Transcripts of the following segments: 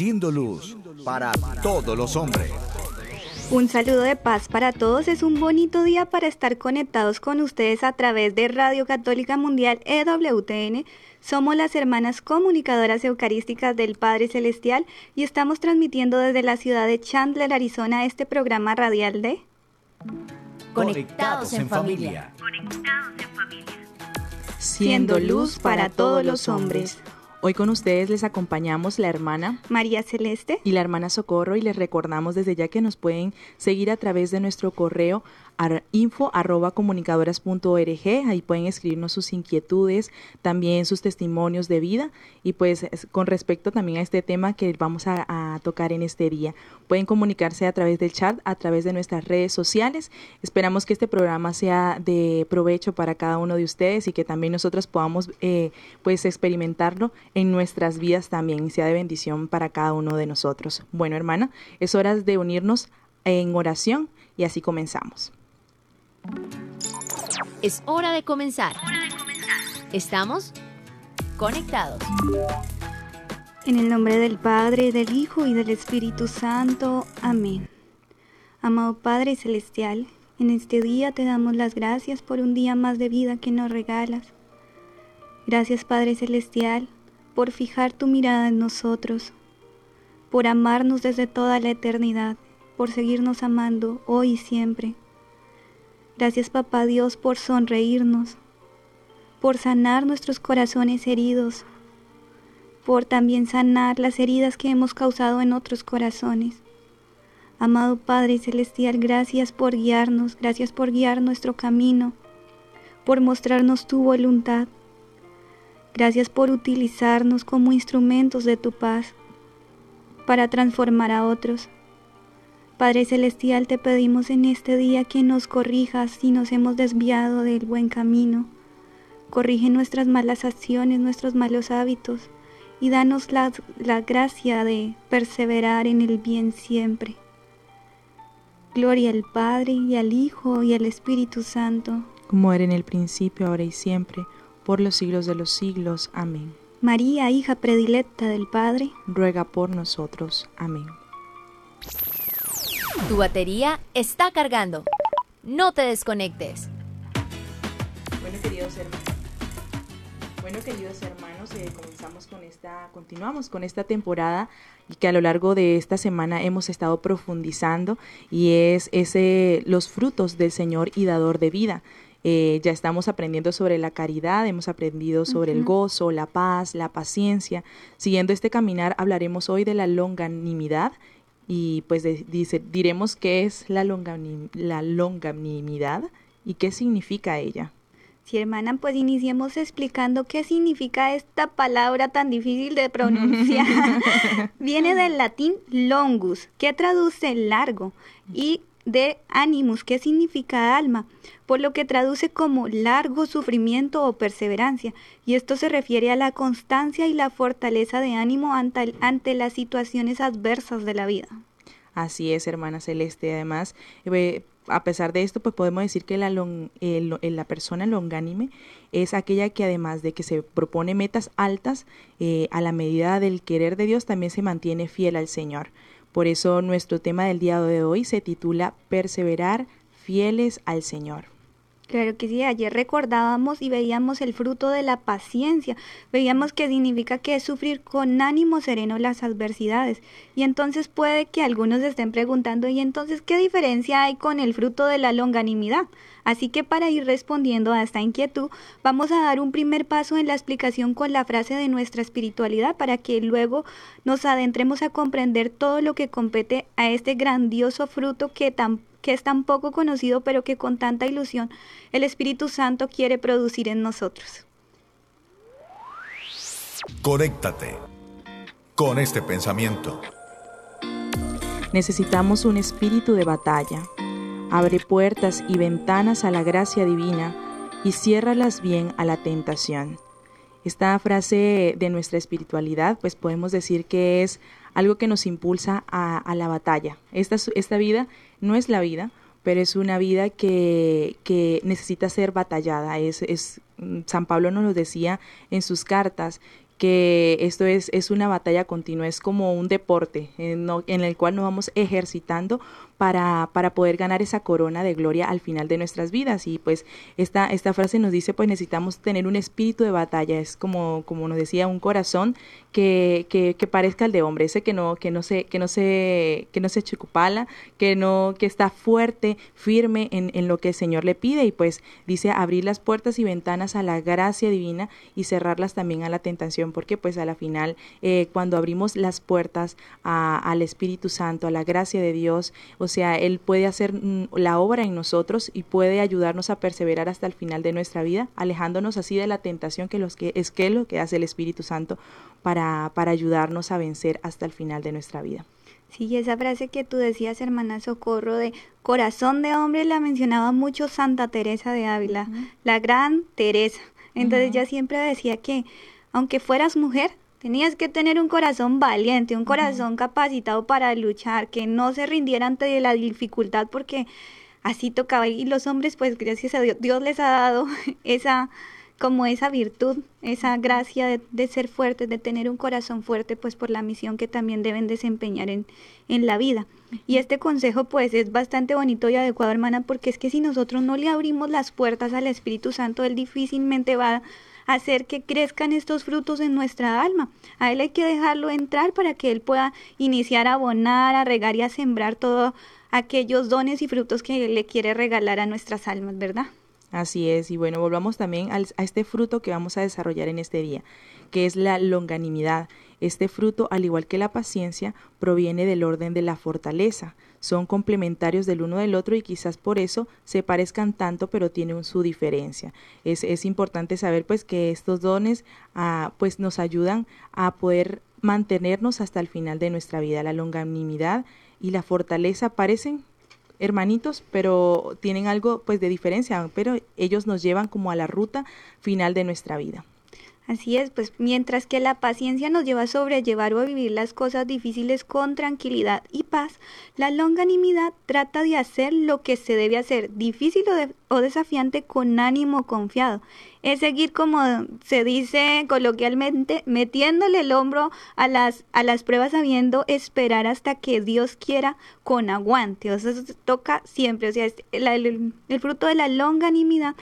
Siendo luz para todos los hombres. Un saludo de paz para todos. Es un bonito día para estar conectados con ustedes a través de Radio Católica Mundial EWTN. Somos las hermanas comunicadoras eucarísticas del Padre Celestial y estamos transmitiendo desde la ciudad de Chandler, Arizona, este programa radial de Conectados en familia. Siendo luz para todos los hombres. Hoy con ustedes les acompañamos la hermana María Celeste. y la hermana Socorro y les recordamos desde ya que nos pueden seguir a través de nuestro correo info arroba ahí pueden escribirnos sus inquietudes, también sus testimonios de vida y pues con respecto también a este tema que vamos a, tocar en este día. Pueden comunicarse a través del chat, a través de nuestras redes sociales. Esperamos que este programa sea de provecho para cada uno de ustedes y que también nosotros podamos eh, pues experimentarlo en nuestras vidas también y sea de bendición para cada uno de nosotros. Bueno, hermana, es hora de unirnos en oración y así comenzamos. Es hora de comenzar. Estamos conectados. En el nombre del Padre, del Hijo y del Espíritu Santo. Amén. Amado Padre Celestial, en este día te damos las gracias por un día más de vida que nos regalas. Gracias Padre Celestial por fijar tu mirada en nosotros, por amarnos desde toda la eternidad, por seguirnos amando hoy y siempre. Gracias Papá Dios por sonreírnos, por sanar nuestros corazones heridos, por también sanar las heridas que hemos causado en otros corazones. Amado Padre Celestial, gracias por guiarnos, gracias por guiar nuestro camino, por mostrarnos tu voluntad. Gracias por utilizarnos como instrumentos de tu paz para transformar a otros. Padre Celestial, te pedimos en este día que nos corrijas si nos hemos desviado del buen camino. Corrige nuestras malas acciones, nuestros malos hábitos y danos la, la gracia de perseverar en el bien siempre. Gloria al Padre y al Hijo y al Espíritu Santo. Como era en el principio, ahora y siempre, por los siglos de los siglos. Amén. María, hija predilecta del Padre, ruega por nosotros. Amén. Tu batería está cargando. No te desconectes. Bueno, queridos hermanos. Bueno, queridos hermanos, eh, comenzamos con esta, continuamos con esta temporada y que a lo largo de esta semana hemos estado profundizando y es ese los frutos del Señor y dador de vida. Eh, ya estamos aprendiendo sobre la caridad, hemos aprendido sobre el gozo, la paz, la paciencia. Siguiendo este caminar, hablaremos hoy de la longanimidad y pues dice, diremos qué es la, la longanimidad y qué significa ella. Sí, hermana, pues iniciemos explicando qué significa esta palabra tan difícil de pronunciar. Viene del latín longus, que traduce largo, y de animus, que significa alma, por lo que traduce como largo sufrimiento o perseverancia, y esto se refiere a la constancia y la fortaleza de ánimo ante, ante las situaciones adversas de la vida. Así es, hermana Celeste. Además, eh, a pesar de esto, pues podemos decir que la, la persona longánime es aquella que además de que se propone metas altas, eh, a la medida del querer de Dios, también se mantiene fiel al Señor. Por eso nuestro tema del día de hoy se titula Perseverar fieles al Señor. Claro que sí, ayer recordábamos y veíamos el fruto de la paciencia, veíamos que significa que es sufrir con ánimo sereno las adversidades. Y entonces puede que algunos estén preguntando, ¿y entonces qué diferencia hay con el fruto de la longanimidad? Así que para ir respondiendo a esta inquietud, vamos a dar un primer paso en la explicación con la frase de nuestra espiritualidad para que luego nos adentremos a comprender todo lo que compete a este grandioso fruto que tan que es tan poco conocido, pero que con tanta ilusión el Espíritu Santo quiere producir en nosotros. Conéctate con este pensamiento. Necesitamos un espíritu de batalla. Abre puertas y ventanas a la gracia divina y ciérralas bien a la tentación. Esta frase de nuestra espiritualidad, pues podemos decir que es algo que nos impulsa a, la batalla. Esta, esta vida no es la vida, pero es una vida que, que necesita ser batallada. Es, es, San Pablo nos lo decía en sus cartas, que esto es, es una batalla continua, es como un deporte en, en el cual nos vamos ejercitando para, para poder ganar esa corona de gloria al final de nuestras vidas. Y pues esta, esta frase nos dice, pues necesitamos tener un espíritu de batalla, es como, como nos decía, un corazón que, que, que parezca el de hombre, ese que no, que no se, que no se, que no se chicupala, que no, que está fuerte, firme en, en lo que el Señor le pide, y pues dice abrir las puertas y ventanas a la gracia divina y cerrarlas también a la tentación, porque pues a la final, eh, cuando abrimos las puertas al Espíritu Santo, a la gracia de Dios, o sea, Él puede hacer mm, la obra en nosotros y puede ayudarnos a perseverar hasta el final de nuestra vida, alejándonos así de la tentación que, los que es que lo que hace el Espíritu Santo para, para ayudarnos a vencer hasta el final de nuestra vida. Sí, esa frase que tú decías, hermana Socorro, de corazón de hombre, la mencionaba mucho Santa Teresa de Ávila, la gran Teresa. Entonces ya siempre decía que aunque fueras mujer, Tenías que tener un corazón valiente, un corazón capacitado para luchar, que no se rindiera ante la dificultad porque así tocaba. Y los hombres, pues gracias a Dios, Dios les ha dado esa como esa virtud, esa gracia de, ser fuertes, de tener un corazón fuerte, pues por la misión que también deben desempeñar en, en la vida. Y este consejo pues es bastante bonito y adecuado, hermana, porque es que si nosotros no le abrimos las puertas al Espíritu Santo, Él difícilmente va hacer que crezcan estos frutos en nuestra alma. A Él hay que dejarlo entrar para que Él pueda iniciar a abonar, a regar y a sembrar todos aquellos dones y frutos que Él le quiere regalar a nuestras almas, ¿verdad? Así es, y bueno, volvamos también a este fruto que vamos a desarrollar en este día, que es la longanimidad. Este fruto, al igual que la paciencia, proviene del orden de la fortaleza son complementarios del uno del otro y quizás por eso se parezcan tanto pero tienen su diferencia. Es, es importante saber pues que estos dones ah, pues nos ayudan a poder mantenernos hasta el final de nuestra vida. La longanimidad y la fortaleza parecen hermanitos, pero tienen algo pues de diferencia, pero ellos nos llevan como a la ruta final de nuestra vida. Así es, pues mientras que la paciencia nos lleva a sobrellevar o a vivir las cosas difíciles con tranquilidad y paz, la longanimidad trata de hacer lo que se debe hacer, difícil o, desafiante con ánimo confiado. Es seguir, como se dice coloquialmente, metiéndole el hombro a las, a las pruebas sabiendo esperar hasta que Dios quiera con aguante. O sea, eso toca siempre. O sea, el fruto de la longanimidad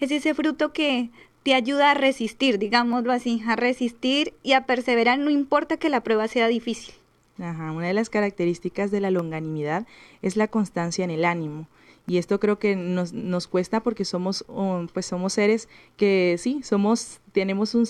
es ese fruto que te ayuda a resistir, digámoslo así, a resistir y a perseverar, no importa que la prueba sea difícil. Ajá, una de las características de la longanimidad es la constancia en el ánimo y esto creo que nos, nos cuesta porque somos pues somos seres que sí somos tenemos un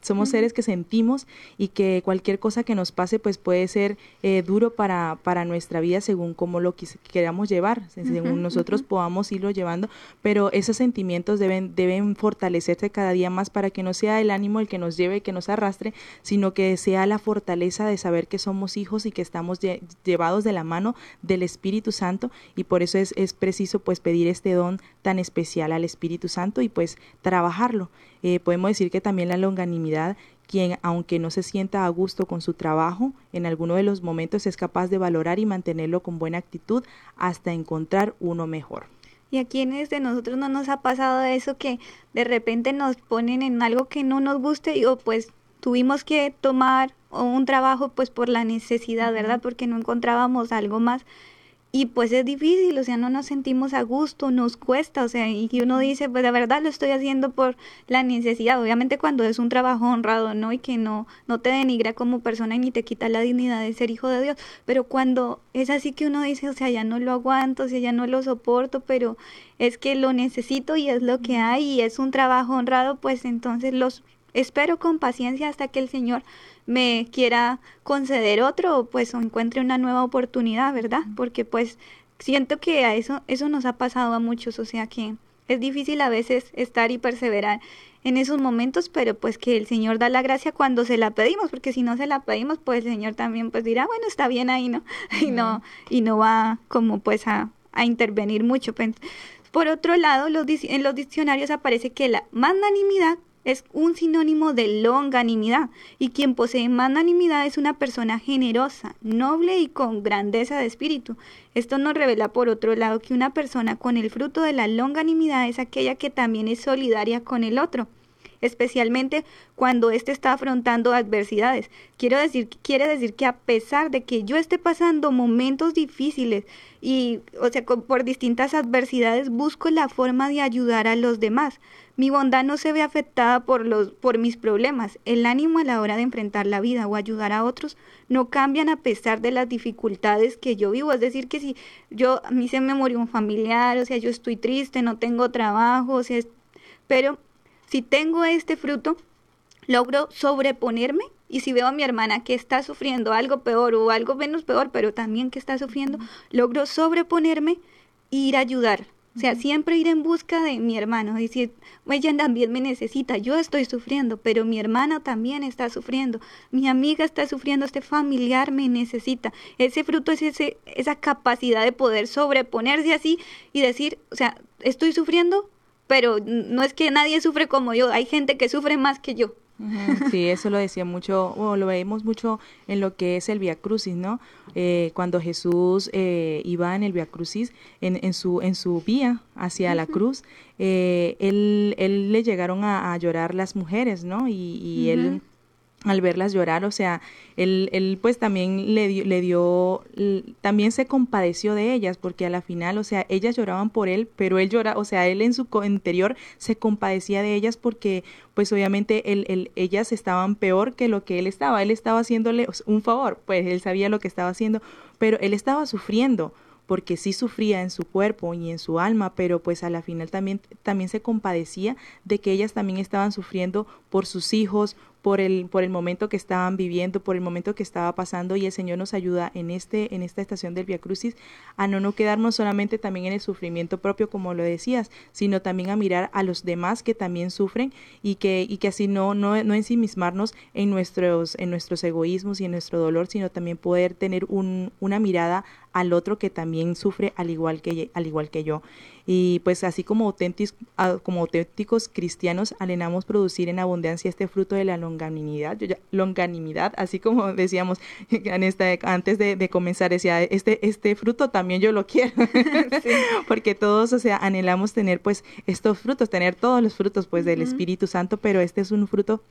somos seres que sentimos y que cualquier cosa que nos pase pues puede ser eh, duro para para nuestra vida según cómo lo queramos llevar según nosotros podamos irlo llevando pero esos sentimientos deben deben fortalecerse cada día más para que no sea el ánimo el que nos lleve que nos arrastre sino que sea la fortaleza de saber que somos hijos y que estamos llevados de la mano del Espíritu Santo y por eso es, es preciso pues pedir este don tan especial al Espíritu Santo y pues trabajarlo. Eh, podemos decir que también la longanimidad, quien aunque no se sienta a gusto con su trabajo, en alguno de los momentos es capaz de valorar y mantenerlo con buena actitud hasta encontrar uno mejor. ¿Y a quienes de nosotros no nos ha pasado eso que de repente nos ponen en algo que no nos guste y o pues tuvimos que tomar un trabajo pues por la necesidad, ¿verdad? Porque no encontrábamos algo más y pues es difícil, o sea, no nos sentimos a gusto, nos cuesta, o sea, y uno dice, pues de verdad lo estoy haciendo por la necesidad, obviamente cuando es un trabajo honrado, ¿no? Y que no, no te denigra como persona y ni te quita la dignidad de ser hijo de Dios, pero cuando es así que uno dice, o sea, ya no lo aguanto, o sea, ya no lo soporto, pero es que lo necesito y es lo que hay y es un trabajo honrado, pues entonces los espero con paciencia hasta que el Señor me quiera conceder otro, pues o encuentre una nueva oportunidad, ¿verdad? Porque pues siento que a eso, eso nos ha pasado a muchos, o sea que es difícil a veces estar y perseverar en esos momentos, pero pues que el Señor da la gracia cuando se la pedimos, porque si no se la pedimos, pues el Señor también pues dirá, bueno, está bien ahí, ¿no? Y no, y no va como pues a, a intervenir mucho. Pues. Por otro lado, los, en los diccionarios aparece que la magnanimidad es un sinónimo de longanimidad y quien posee magnanimidad es una persona generosa, noble y con grandeza de espíritu. Esto nos revela por otro lado que una persona con el fruto de la longanimidad es aquella que también es solidaria con el otro especialmente cuando éste está afrontando adversidades. Quiero decir, quiere decir que a pesar de que yo esté pasando momentos difíciles y, o sea, por distintas adversidades, busco la forma de ayudar a los demás. Mi bondad no se ve afectada por los por mis problemas. El ánimo a la hora de enfrentar la vida o ayudar a otros no cambian a pesar de las dificultades que yo vivo. Es decir, que si yo a mí se me murió un familiar, o sea, yo estoy triste, no tengo trabajo, o sea, pero si tengo este fruto, logro sobreponerme y si veo a mi hermana que está sufriendo algo peor o algo menos peor, pero también que está sufriendo, logro sobreponerme e ir a ayudar. O sea, siempre ir en busca de mi hermano, decir, ella también me necesita, yo estoy sufriendo, pero mi hermana también está sufriendo, mi amiga está sufriendo, este familiar me necesita. Ese fruto es ese, esa capacidad de poder sobreponerse así y decir, o sea, estoy sufriendo, pero no es que nadie sufre como yo, hay gente que sufre más que yo. Sí, eso lo decía mucho, o lo vemos mucho en lo que es el Via Crucis, ¿no? Eh, cuando Jesús eh, iba en el Via Crucis, en, en, su, en su vía hacia la cruz, eh, él, él le llegaron a, llorar las mujeres, ¿no? Y, y él al verlas llorar, o sea, él, él pues también le dio, le dio, también se compadeció de ellas, porque a la final, o sea, ellas lloraban por él, pero él llora, o sea, él en su interior se compadecía de ellas porque, pues obviamente, él, él, ellas estaban peor que lo que él estaba, él estaba haciéndole un favor, pues él sabía lo que estaba haciendo, pero él estaba sufriendo, porque sí sufría en su cuerpo y en su alma, pero pues a la final también, también se compadecía de que ellas también estaban sufriendo por sus hijos, por el, por el momento que estaban viviendo, por el momento que estaba pasando y el Señor nos ayuda en, este, en esta estación del Via Crucis a no, no quedarnos solamente también en el sufrimiento propio, como lo decías, sino también a mirar a los demás que también sufren y que, y que así no, no, no ensimismarnos en nuestros, en nuestros egoísmos y en nuestro dolor, sino también poder tener un, una mirada al otro que también sufre al igual que, al igual que yo. Y pues así como auténticos, como auténticos cristianos anhelamos producir en abundancia este fruto de la longanimidad, longanimidad, así como decíamos en esta, antes de, comenzar, decía, este, este fruto también yo lo quiero, porque todos, o sea, anhelamos tener pues estos frutos, tener todos los frutos pues del Espíritu Santo, pero este es un fruto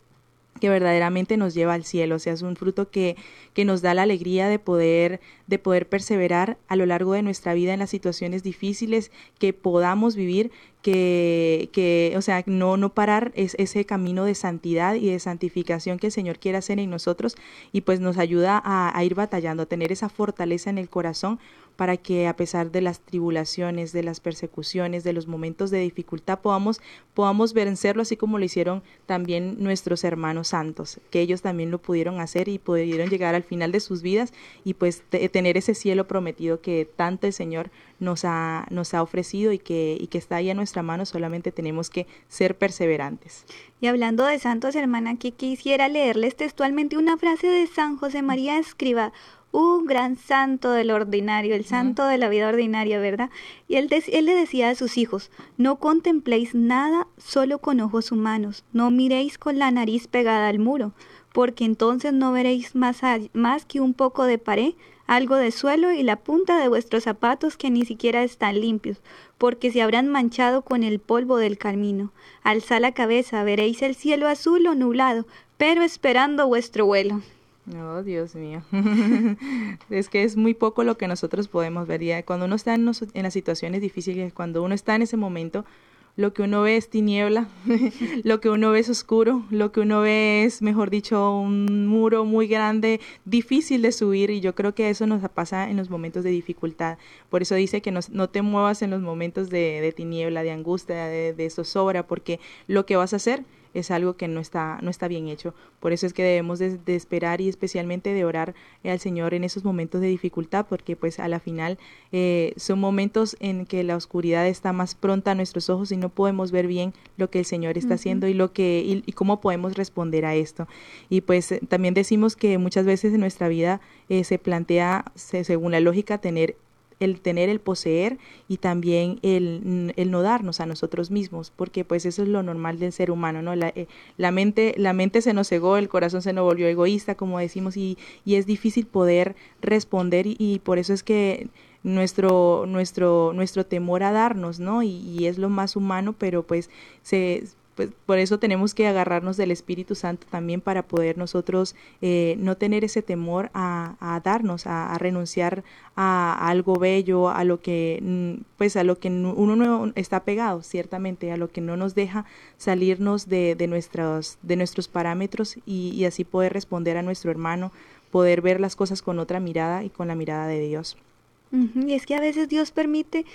que verdaderamente nos lleva al cielo, o sea, es un fruto que, que nos da la alegría de poder, de poder perseverar a lo largo de nuestra vida en las situaciones difíciles que podamos vivir, que, que o sea, no, no parar es, ese camino de santidad y de santificación que el Señor quiere hacer en nosotros y pues nos ayuda a, a ir batallando, a tener esa fortaleza en el corazón para que a pesar de las tribulaciones, de las persecuciones, de los momentos de dificultad, podamos, podamos vencerlo así como lo hicieron también nuestros hermanos santos, que ellos también lo pudieron hacer y pudieron llegar al final de sus vidas y pues tener ese cielo prometido que tanto el Señor nos ha, nos ha ofrecido y que, y que está ahí a nuestra mano, solamente tenemos que ser perseverantes. Y hablando de santos, hermana, aquí quisiera leerles textualmente una frase de San José María Escriba, un gran santo del ordinario, el santo de la vida ordinaria, ¿verdad? Y él, él, le decía a sus hijos, no contempléis nada solo con ojos humanos, no miréis con la nariz pegada al muro, porque entonces no veréis más, más que un poco de pared, algo de suelo y la punta de vuestros zapatos que ni siquiera están limpios, porque se habrán manchado con el polvo del camino. Alza la cabeza, veréis el cielo azul o nublado, pero esperando vuestro vuelo. Oh, Dios mío. es que es muy poco lo que nosotros podemos ver. Ya cuando uno está en, en, las situaciones difíciles, cuando uno está en ese momento, lo que uno ve es tiniebla, lo que uno ve es oscuro, lo que uno ve es, mejor dicho, un muro muy grande, difícil de subir y yo creo que eso nos pasa en los momentos de dificultad. Por eso dice que no te muevas en los momentos de, de tiniebla, de angustia, de, de zozobra, porque lo que vas a hacer es algo que no está, no está bien hecho. Por eso es que debemos de, esperar y especialmente de orar al Señor en esos momentos de dificultad, porque pues a la final eh, son momentos en que la oscuridad está más pronta a nuestros ojos y no podemos ver bien lo que el Señor está haciendo y lo que y, cómo podemos responder a esto. Y pues también decimos que muchas veces en nuestra vida eh, se plantea, según la lógica, tener el tener, el poseer y también el, el, no darnos a nosotros mismos, porque pues eso es lo normal del ser humano, ¿no? La, eh, la, mente, la mente se nos cegó, el corazón se nos volvió egoísta, como decimos, y, y es difícil poder responder y, por eso es que nuestro, nuestro, nuestro temor a darnos, ¿no? Y, y es lo más humano, pero pues se pues por eso tenemos que agarrarnos del Espíritu Santo también para poder nosotros eh, no tener ese temor a, a darnos, a, renunciar a, algo bello, a lo que mm, pues a lo que uno no está pegado, ciertamente, a lo que no nos deja salirnos de, de nuestros, de nuestros parámetros y, y así poder responder a nuestro hermano, poder ver las cosas con otra mirada y con la mirada de Dios. Y es que a veces Dios permite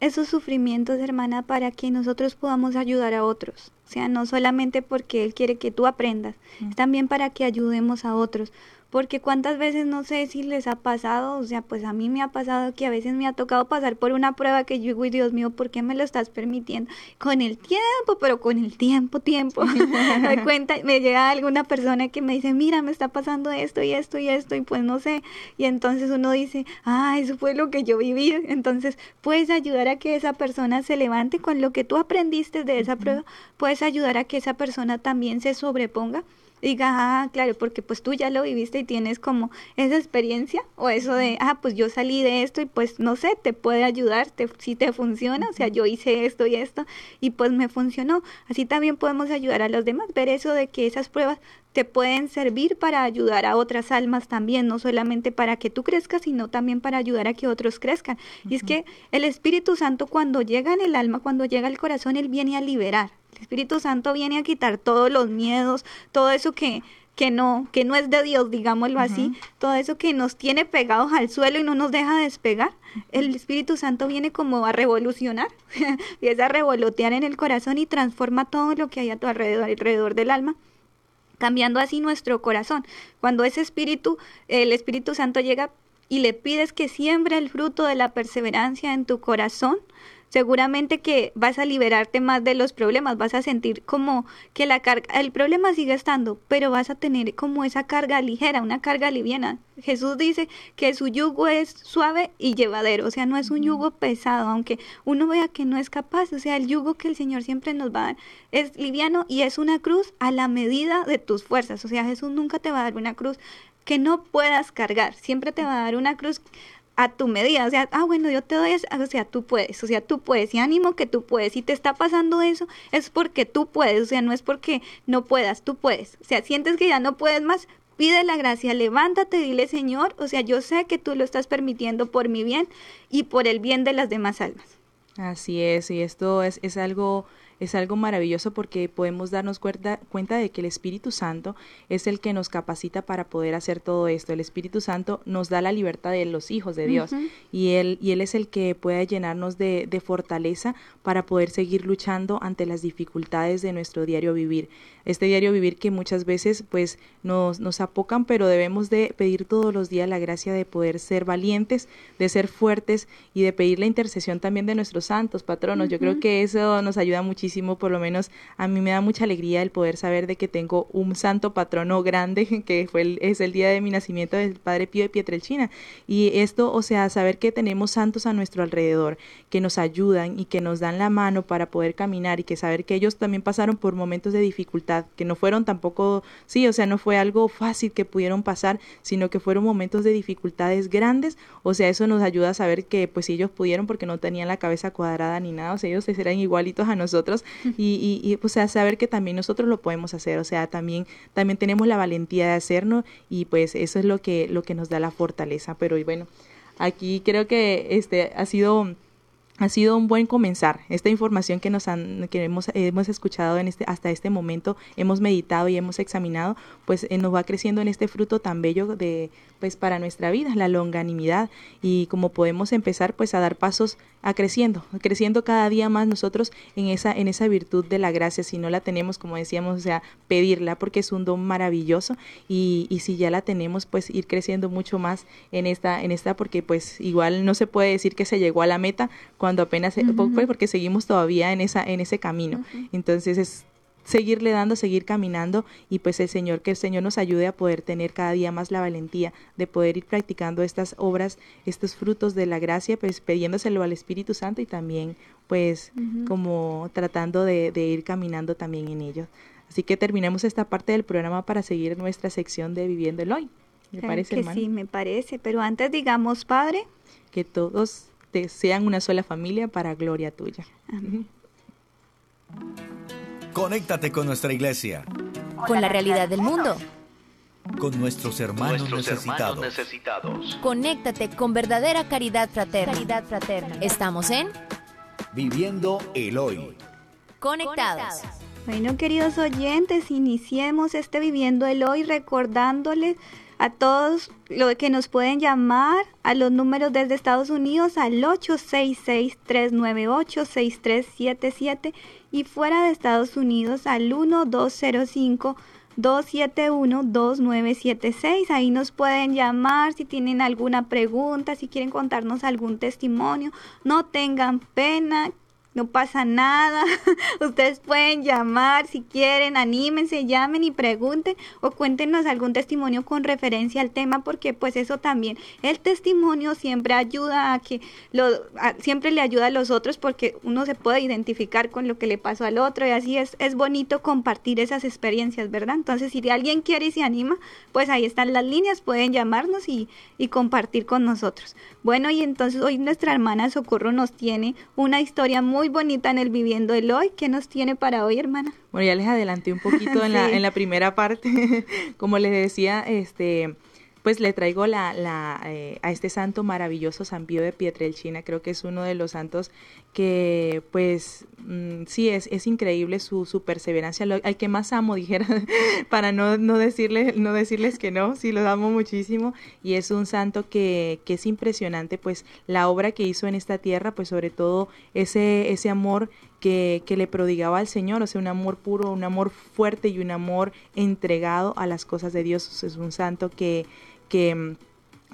esos sufrimientos, hermana, para que nosotros podamos ayudar a otros. O sea, no solamente porque Él quiere que tú aprendas, es también para que ayudemos a otros porque cuántas veces no sé si les ha pasado, o sea, pues a mí me ha pasado que a veces me ha tocado pasar por una prueba que yo digo, Dios mío, ¿por qué me lo estás permitiendo? Con el tiempo, pero con el tiempo, tiempo. me cuenta, me llega alguna persona que me dice, mira, me está pasando esto y esto y esto, y pues no sé. Y entonces uno dice, ah, eso fue lo que yo viví. Entonces, puedes ayudar a que esa persona se levante con lo que tú aprendiste de esa prueba, puedes ayudar a que esa persona también se sobreponga diga, ah, claro, porque pues tú ya lo viviste y tienes como esa experiencia o eso de, ah, pues yo salí de esto y pues no sé, te puede ayudar, te, si te funciona, o sea, yo hice esto y esto y pues me funcionó. Así también podemos ayudar a los demás, ver eso de que esas pruebas te pueden servir para ayudar a otras almas también, no solamente para que tú crezcas, sino también para ayudar a que otros crezcan. Y es que el Espíritu Santo cuando llega en el alma, cuando llega al corazón, Él viene a liberar. Espíritu Santo viene a quitar todos los miedos, todo eso que, que no, que no es de Dios, digámoslo así, todo eso que nos tiene pegados al suelo y no nos deja despegar. El Espíritu Santo viene como a revolucionar, empieza a revolotear en el corazón y transforma todo lo que hay a tu alrededor, alrededor del alma cambiando así nuestro corazón. Cuando ese espíritu, el Espíritu Santo llega y le pides que siembre el fruto de la perseverancia en tu corazón, seguramente que vas a liberarte más de los problemas, vas a sentir como que la carga, el problema sigue estando, pero vas a tener como esa carga ligera, una carga liviana. Jesús dice que su yugo es suave y llevadero, o sea, no es un yugo pesado, aunque uno vea que no es capaz, o sea, el yugo que el Señor siempre nos va a dar es liviano y es una cruz a la medida de tus fuerzas, o sea, Jesús nunca te va a dar una cruz que no puedas cargar, siempre te va a dar una cruz a tu medida, o sea, ah, bueno, yo te doy, o sea, tú puedes, o sea, tú puedes, y ánimo que tú puedes, si te está pasando eso, es porque tú puedes, o sea, no es porque no puedas, tú puedes, o sea, sientes que ya no puedes más, pide la gracia, levántate, dile, Señor, o sea, yo sé que tú lo estás permitiendo por mi bien y por el bien de las demás almas. Así es, y esto es, es algo es algo maravilloso porque podemos darnos cuenta, cuenta de que el Espíritu Santo es el que nos capacita para poder hacer todo esto. El Espíritu Santo nos da la libertad de los hijos de Dios y, él, y Él es el que puede llenarnos de, de fortaleza para poder seguir luchando ante las dificultades de nuestro diario vivir este diario vivir que muchas veces pues nos, nos apocan, pero debemos de pedir todos los días la gracia de poder ser valientes, de ser fuertes y de pedir la intercesión también de nuestros santos patronos. Yo creo que eso nos ayuda muchísimo, por lo menos a mí me da mucha alegría el poder saber de que tengo un santo patrono grande, que fue el, es el día de mi nacimiento del Padre Pío de Pietrelchina. Y esto, o sea, saber que tenemos santos a nuestro alrededor, que nos ayudan y que nos dan la mano para poder caminar y que saber que ellos también pasaron por momentos de dificultad que no fueron tampoco, sí, o sea, no fue algo fácil que pudieron pasar, sino que fueron momentos de dificultades grandes, o sea, eso nos ayuda a saber que pues ellos pudieron porque no tenían la cabeza cuadrada ni nada, o sea, ellos eran igualitos a nosotros. Y, y, o sea, saber que también nosotros lo podemos hacer, o sea, también, también tenemos la valentía de hacerlo y pues eso es lo que, lo que nos da la fortaleza, pero y bueno, aquí creo que este ha sido ha sido un buen comenzar. Esta información que nos han, que hemos, hemos escuchado en este, hasta este momento, hemos meditado y hemos examinado, pues eh, nos va creciendo en este fruto tan bello de, pues para nuestra vida, la longanimidad. Y como podemos empezar pues a dar pasos a creciendo, creciendo cada día más nosotros en esa, en esa virtud de la gracia, si no la tenemos, como decíamos, o sea, pedirla porque es un don maravilloso. Y, y si ya la tenemos, pues ir creciendo mucho más en esta, en esta, porque pues igual no se puede decir que se llegó a la meta apenas, pues, porque seguimos todavía en esa, en ese camino. Entonces es seguirle dando, seguir caminando y pues el Señor, que el Señor nos ayude a poder tener cada día más la valentía de poder ir practicando estas obras, estos frutos de la gracia, pues pidiéndoselo al Espíritu Santo y también pues como tratando de, ir caminando también en ello. Así que terminemos esta parte del programa para seguir nuestra sección de Viviendo el Hoy. ¿Me parece, que Sí, me parece, pero antes digamos, Padre, que todos sean una sola familia para gloria tuya. Amén. Conéctate con nuestra iglesia. Con la realidad del mundo. Con nuestros hermanos, necesitados. Conéctate con verdadera caridad fraterna. Caridad fraterna. Estamos en Viviendo el Hoy. Conectados. Bueno, queridos oyentes, iniciemos este Viviendo el Hoy recordándoles a todos los que nos pueden llamar a los números desde Estados Unidos al 866-398-6377 y fuera de Estados Unidos al 1205 271-2976. Ahí nos pueden llamar si tienen alguna pregunta, si quieren contarnos algún testimonio. No tengan pena, no pasa nada. Ustedes pueden llamar si quieren, anímense, llamen y pregunten o cuéntenos algún testimonio con referencia al tema porque pues eso también, el testimonio siempre ayuda a que lo siempre le ayuda a los otros porque uno se puede identificar con lo que le pasó al otro y así es es bonito compartir esas experiencias, ¿verdad? Entonces, si alguien quiere y se anima, pues ahí están las líneas, pueden llamarnos y, y compartir con nosotros. Bueno, y entonces hoy nuestra hermana Socorro nos tiene una historia muy bonita en el Viviendo el Hoy. ¿Qué nos tiene para hoy, hermana? Bueno, ya les adelanté un poquito en, la, en la primera parte. Como les decía, este pues le traigo la, la, eh, a este santo maravilloso San Pío de Pietrelcina, creo que es uno de los santos que pues mm, sí es, es increíble su, su perseverancia, Lo, al que más amo dijera, para no, no, decirle, no decirles que no, sí lo amo muchísimo y es un santo que, que es impresionante pues la obra que hizo en esta tierra, pues sobre todo ese, ese amor que, que, le prodigaba al Señor, o sea, un amor puro, un amor fuerte y un amor entregado a las cosas de Dios. Es un santo que, que mm,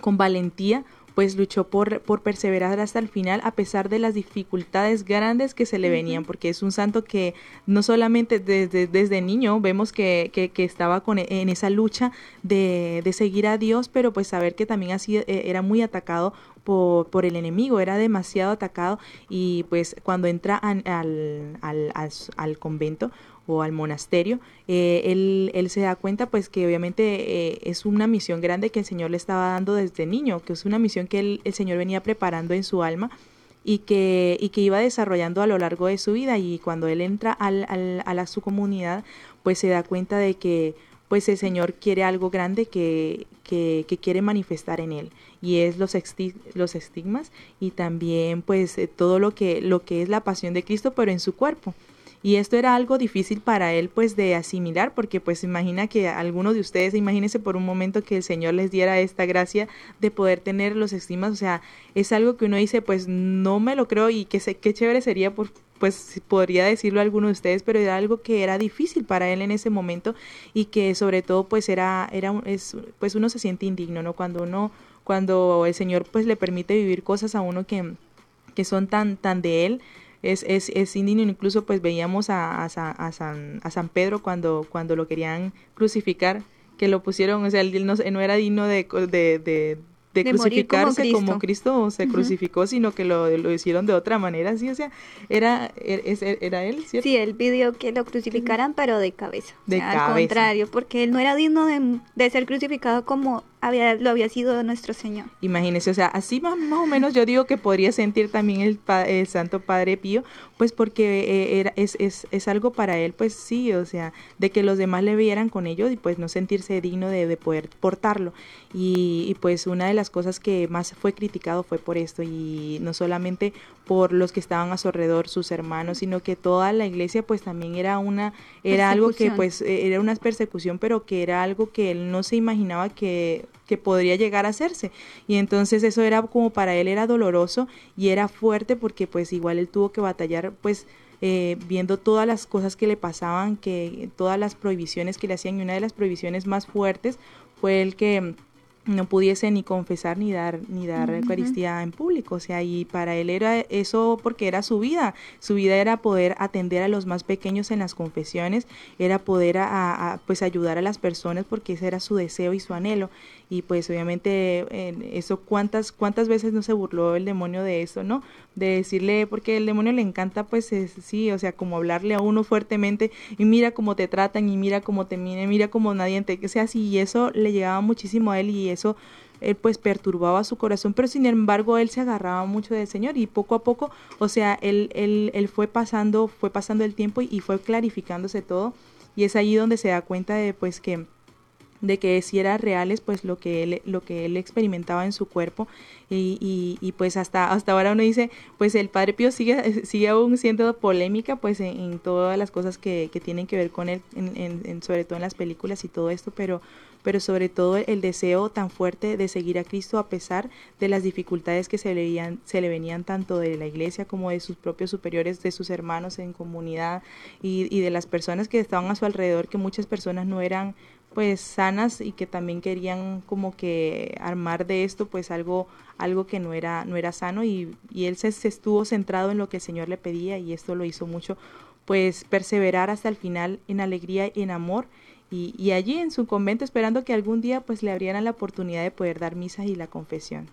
con valentía pues luchó por, por perseverar hasta el final a pesar de las dificultades grandes que se le venían, porque es un santo que no solamente desde, desde niño vemos que, que, estaba con, en esa lucha de, de, seguir a Dios, pero pues saber que también así eh, era muy atacado por, por, el enemigo, era demasiado atacado y pues cuando entra al, al, al convento o al monasterio, eh, él, él, se da cuenta pues que obviamente eh, es una misión grande que el Señor le estaba dando desde niño, que es una misión que el, el Señor venía preparando en su alma y que, y que iba desarrollando a lo largo de su vida. Y cuando él entra al, al, a la, su comunidad pues se da cuenta de que pues el Señor quiere algo grande que, que, que quiere manifestar en él. Y es los, los estigmas y también pues todo lo que, lo que es la pasión de Cristo pero en su cuerpo y esto era algo difícil para él pues de asimilar porque pues imagina que algunos de ustedes imagínense por un momento que el Señor les diera esta gracia de poder tener los estimas o sea es algo que uno dice pues no me lo creo y que sé qué chévere sería por pues podría decirlo a alguno de ustedes, pero era algo que era difícil para él en ese momento y que sobre todo pues era era es, pues uno se siente indigno, ¿no? Cuando uno cuando el Señor pues le permite vivir cosas a uno que que son tan tan de él, es, es, es indigno, incluso pues veíamos a, a, a, San, a San Pedro cuando, cuando lo querían crucificar, que lo pusieron, o sea, él no, no era digno de, de, de de, crucificarse como Cristo. se crucificó, sino que lo, lo, hicieron de otra manera, sí, o sea, era, er, era, él, ¿cierto? Sí, él pidió que lo crucificaran, pero de cabeza. De cabeza. Al contrario, porque él no era digno de, de ser crucificado como había, lo había sido nuestro Señor. Imagínese, o sea, así más, más, o menos yo digo que podría sentir también el, el Santo Padre Pío, pues porque eh, era, es, es, es, algo para él, pues sí, o sea, de que los demás le vieran con ello y pues no sentirse digno de, de poder portarlo. Y, y, pues una de las cosas que más fue criticado fue por esto y no solamente por los que estaban a su alrededor, sus hermanos, sino que toda la iglesia pues también era una, era algo que pues e, era una persecución, pero que era algo que él no se imaginaba que, que podría llegar a hacerse. Y entonces eso era como para él era doloroso y era fuerte porque pues igual él tuvo que batallar pues eh, viendo todas las cosas que le pasaban, que todas las prohibiciones que le hacían y una de las prohibiciones más fuertes fue el que no pudiese ni confesar ni dar ni dar Eucaristía en público, o sea, y para él era eso porque era su vida, su vida era poder atender a los más pequeños en las confesiones, era poder a, pues ayudar a las personas porque ese era su deseo y su anhelo. Y pues obviamente eso cuántas cuántas veces no se burló el demonio de eso, ¿no? De decirle porque el demonio le encanta pues sí, o sea, como hablarle a uno fuertemente y mira cómo te tratan y mira cómo te miren, mira cómo nadie te, o sea, así y eso le llegaba muchísimo a él y eso él pues perturbaba su corazón, pero sin embargo él se agarraba mucho del Señor y poco a poco, o sea, él, él, él fue pasando, fue pasando el tiempo y, y fue clarificándose todo. Y es allí donde se da cuenta de pues que de que si era reales pues lo que él lo que él experimentaba en su cuerpo. Y, y, y, pues hasta hasta ahora uno dice pues el padre Pío sigue sigue aún siendo polémica pues en, todas las cosas que, que, tienen que ver con él en, en, sobre todo en las películas y todo esto pero pero sobre todo el deseo tan fuerte de seguir a Cristo a pesar de las dificultades que se le, veían, se le venían tanto de la iglesia como de sus propios superiores, de sus hermanos en comunidad y, y de las personas que estaban a su alrededor, que muchas personas no eran pues sanas y que también querían como que armar de esto pues algo algo que no era no era sano y, y él se, estuvo centrado en lo que el Señor le pedía y esto lo hizo mucho pues perseverar hasta el final en alegría y en amor y, y allí en su convento esperando que algún día pues le abrieran la oportunidad de poder dar misa y la confesión.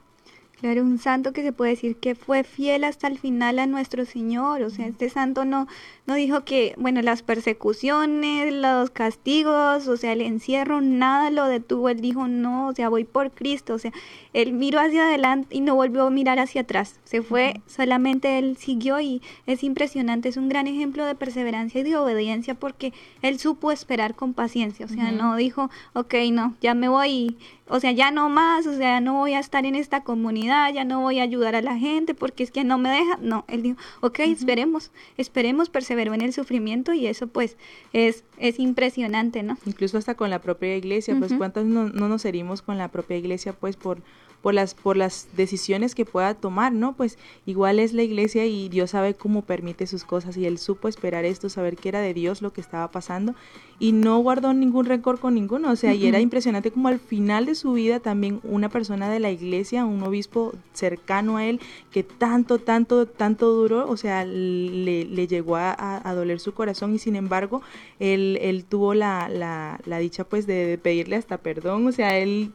Claro, un santo que se puede decir que fue fiel hasta el final a nuestro Señor. O sea, este santo no, no dijo que, bueno, las persecuciones, los castigos, o sea, el encierro, nada lo detuvo. Él dijo, no, o sea, voy por Cristo. O sea, él miró hacia adelante y no volvió a mirar hacia atrás. Se fue, solamente él siguió y es impresionante. Es un gran ejemplo de perseverancia y de obediencia porque él supo esperar con paciencia. O sea, no dijo, ok, no, ya me voy o sea, ya no más, o sea, no voy a estar en esta comunidad, ya no voy a ayudar a la gente porque es que no me deja. No, él dijo, ok, esperemos, esperemos, perseveró en el sufrimiento y eso pues es, es impresionante, ¿no? Incluso hasta con la propia iglesia, pues cuántas no, no nos herimos con la propia iglesia pues por por las, por las decisiones que pueda tomar, ¿no? Pues igual es la iglesia y Dios sabe cómo permite sus cosas y él supo esperar esto, saber que era de Dios lo que estaba pasando y no guardó ningún rencor con ninguno, o sea, y era impresionante como al final de su vida también una persona de la iglesia, un obispo cercano a él, que tanto, tanto, tanto duró, o sea, le, le llegó a, a, doler su corazón y sin embargo, él, él tuvo la, la, la dicha pues de, de pedirle hasta perdón, o sea, él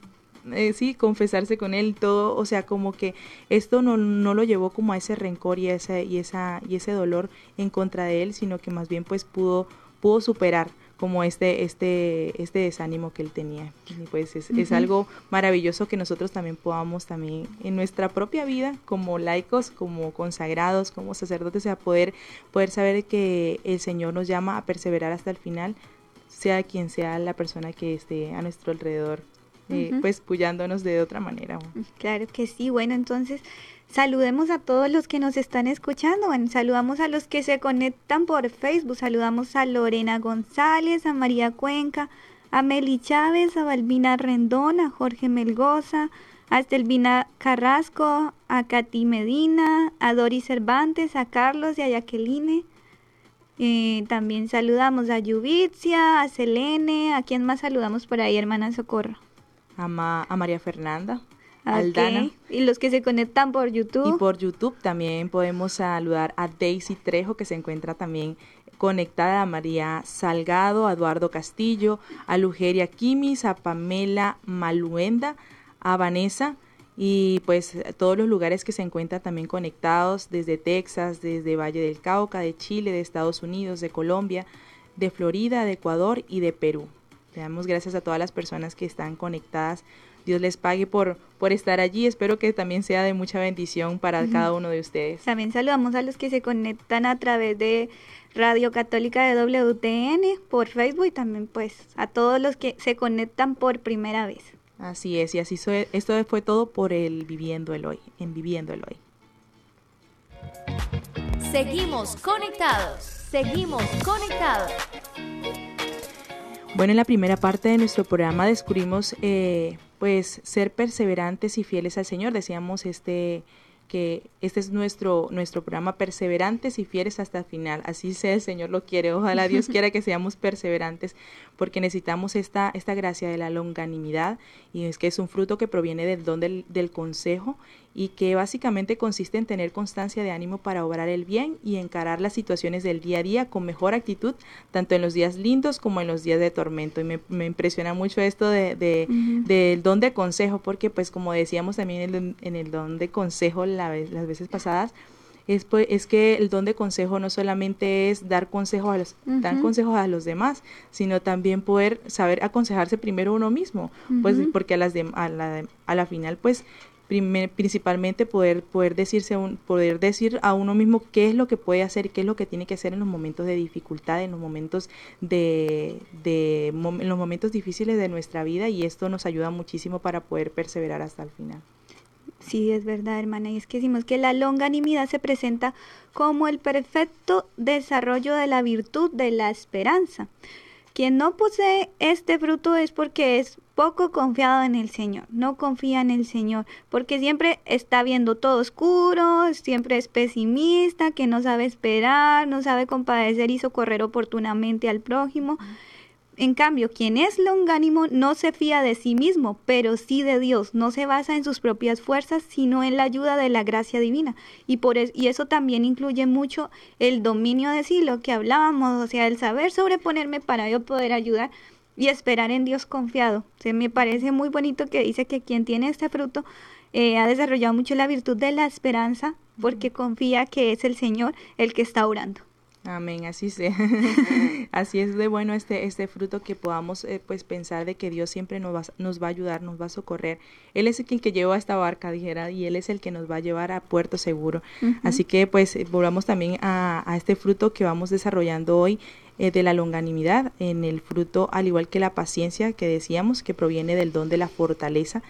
eh, sí, confesarse con él, todo, o sea, como que esto no, no lo llevó como a ese rencor y, ese, y, esa, y ese dolor en contra de él, sino que más bien pues pudo, pudo superar como este, este, este desánimo que él tenía. Y pues es, es, algo maravilloso que nosotros también podamos también en nuestra propia vida, como laicos, como consagrados, como sacerdotes, a poder, poder saber que el Señor nos llama a perseverar hasta el final, sea quien sea la persona que esté a nuestro alrededor eh, pues puyándonos de otra manera. Claro que sí, bueno, entonces saludemos a todos los que nos están escuchando, bueno, saludamos a los que se conectan por Facebook, saludamos a Lorena González, a María Cuenca, a Meli Chávez, a Balbina Rendón, a Jorge Melgoza, a Estelvina Carrasco, a Katy Medina, a Doris Cervantes, a Carlos y a Jacqueline. Eh, también saludamos a Yubitzia, a Selene, a quien más saludamos por ahí, hermana Socorro a, María Fernanda. Aldana. Y los que se conectan por YouTube. Y por YouTube también podemos saludar a Daisy Trejo, que se encuentra también conectada a María Salgado, a Eduardo Castillo, a Lugeria Quimis, a Pamela Maluenda, a Vanessa y pues todos los lugares que se encuentran también conectados desde Texas, desde Valle del Cauca, de Chile, de Estados Unidos, de Colombia, de Florida, de Ecuador y de Perú. Le damos gracias a todas las personas que están conectadas. Dios les pague por, por estar allí. Espero que también sea de mucha bendición para cada uno de ustedes. También saludamos a los que se conectan a través de Radio Católica de WTN por Facebook y también pues a todos los que se conectan por primera vez. Así es, y así esto fue todo por el Viviendo el Hoy, en Viviendo el Hoy. Seguimos conectados. Seguimos conectados. Bueno, en la primera parte de nuestro programa descubrimos eh, pues ser perseverantes y fieles al Señor. Decíamos este que este es nuestro, nuestro programa Perseverantes y Fieles hasta el final. Así sea el Señor lo quiere. Ojalá Dios quiera que seamos perseverantes porque necesitamos esta, esta gracia de la longanimidad y es que es un fruto que proviene del don del, del consejo y que básicamente consiste en tener constancia de ánimo para obrar el bien y encarar las situaciones del día a día con mejor actitud, tanto en los días lindos como en los días de tormento. Y me, me impresiona mucho esto de, de del don de consejo, porque pues como decíamos también en el, en el don de consejo la las veces pasadas, es, pues, es que el don de consejo no solamente es dar consejos a los, dar consejos a los demás, sino también poder saber aconsejarse primero uno mismo, pues porque a las de, a la, a la final pues principalmente poder poder decirse un, poder decir a uno mismo qué es lo que puede hacer qué es lo que tiene que hacer en los momentos de dificultad en los momentos de, de en los momentos difíciles de nuestra vida y esto nos ayuda muchísimo para poder perseverar hasta el final Sí, es verdad, hermana. Y es que decimos que la longanimidad se presenta como el perfecto desarrollo de la virtud de la esperanza. Quien no posee este fruto es porque es poco confiado en el Señor, no confía en el Señor, porque siempre está viendo todo oscuro, siempre es pesimista, que no sabe esperar, no sabe compadecer y socorrer oportunamente al prójimo. En cambio, quien es longánimo no se fía de sí mismo, pero sí de Dios. No se basa en sus propias fuerzas, sino en la ayuda de la gracia divina. Y, por y eso también incluye mucho el dominio de sí, lo que hablábamos, o sea, el saber sobreponerme para yo poder ayudar y esperar en Dios confiado. O me parece muy bonito que dice que quien tiene este fruto eh, ha desarrollado mucho la virtud de la esperanza porque confía que es el Señor el que está orando. Amén, así sea. así es de bueno este, este fruto que podamos eh, pues pensar de que Dios siempre nos va, nos va a ayudar, nos va a socorrer. Él es el que lleva esta barca, dijera, y Él es el que nos va a llevar a puerto seguro. Así que pues eh, volvamos también a, a, este fruto que vamos desarrollando hoy eh, de la longanimidad, en el fruto al igual que la paciencia que decíamos que proviene del don de la fortaleza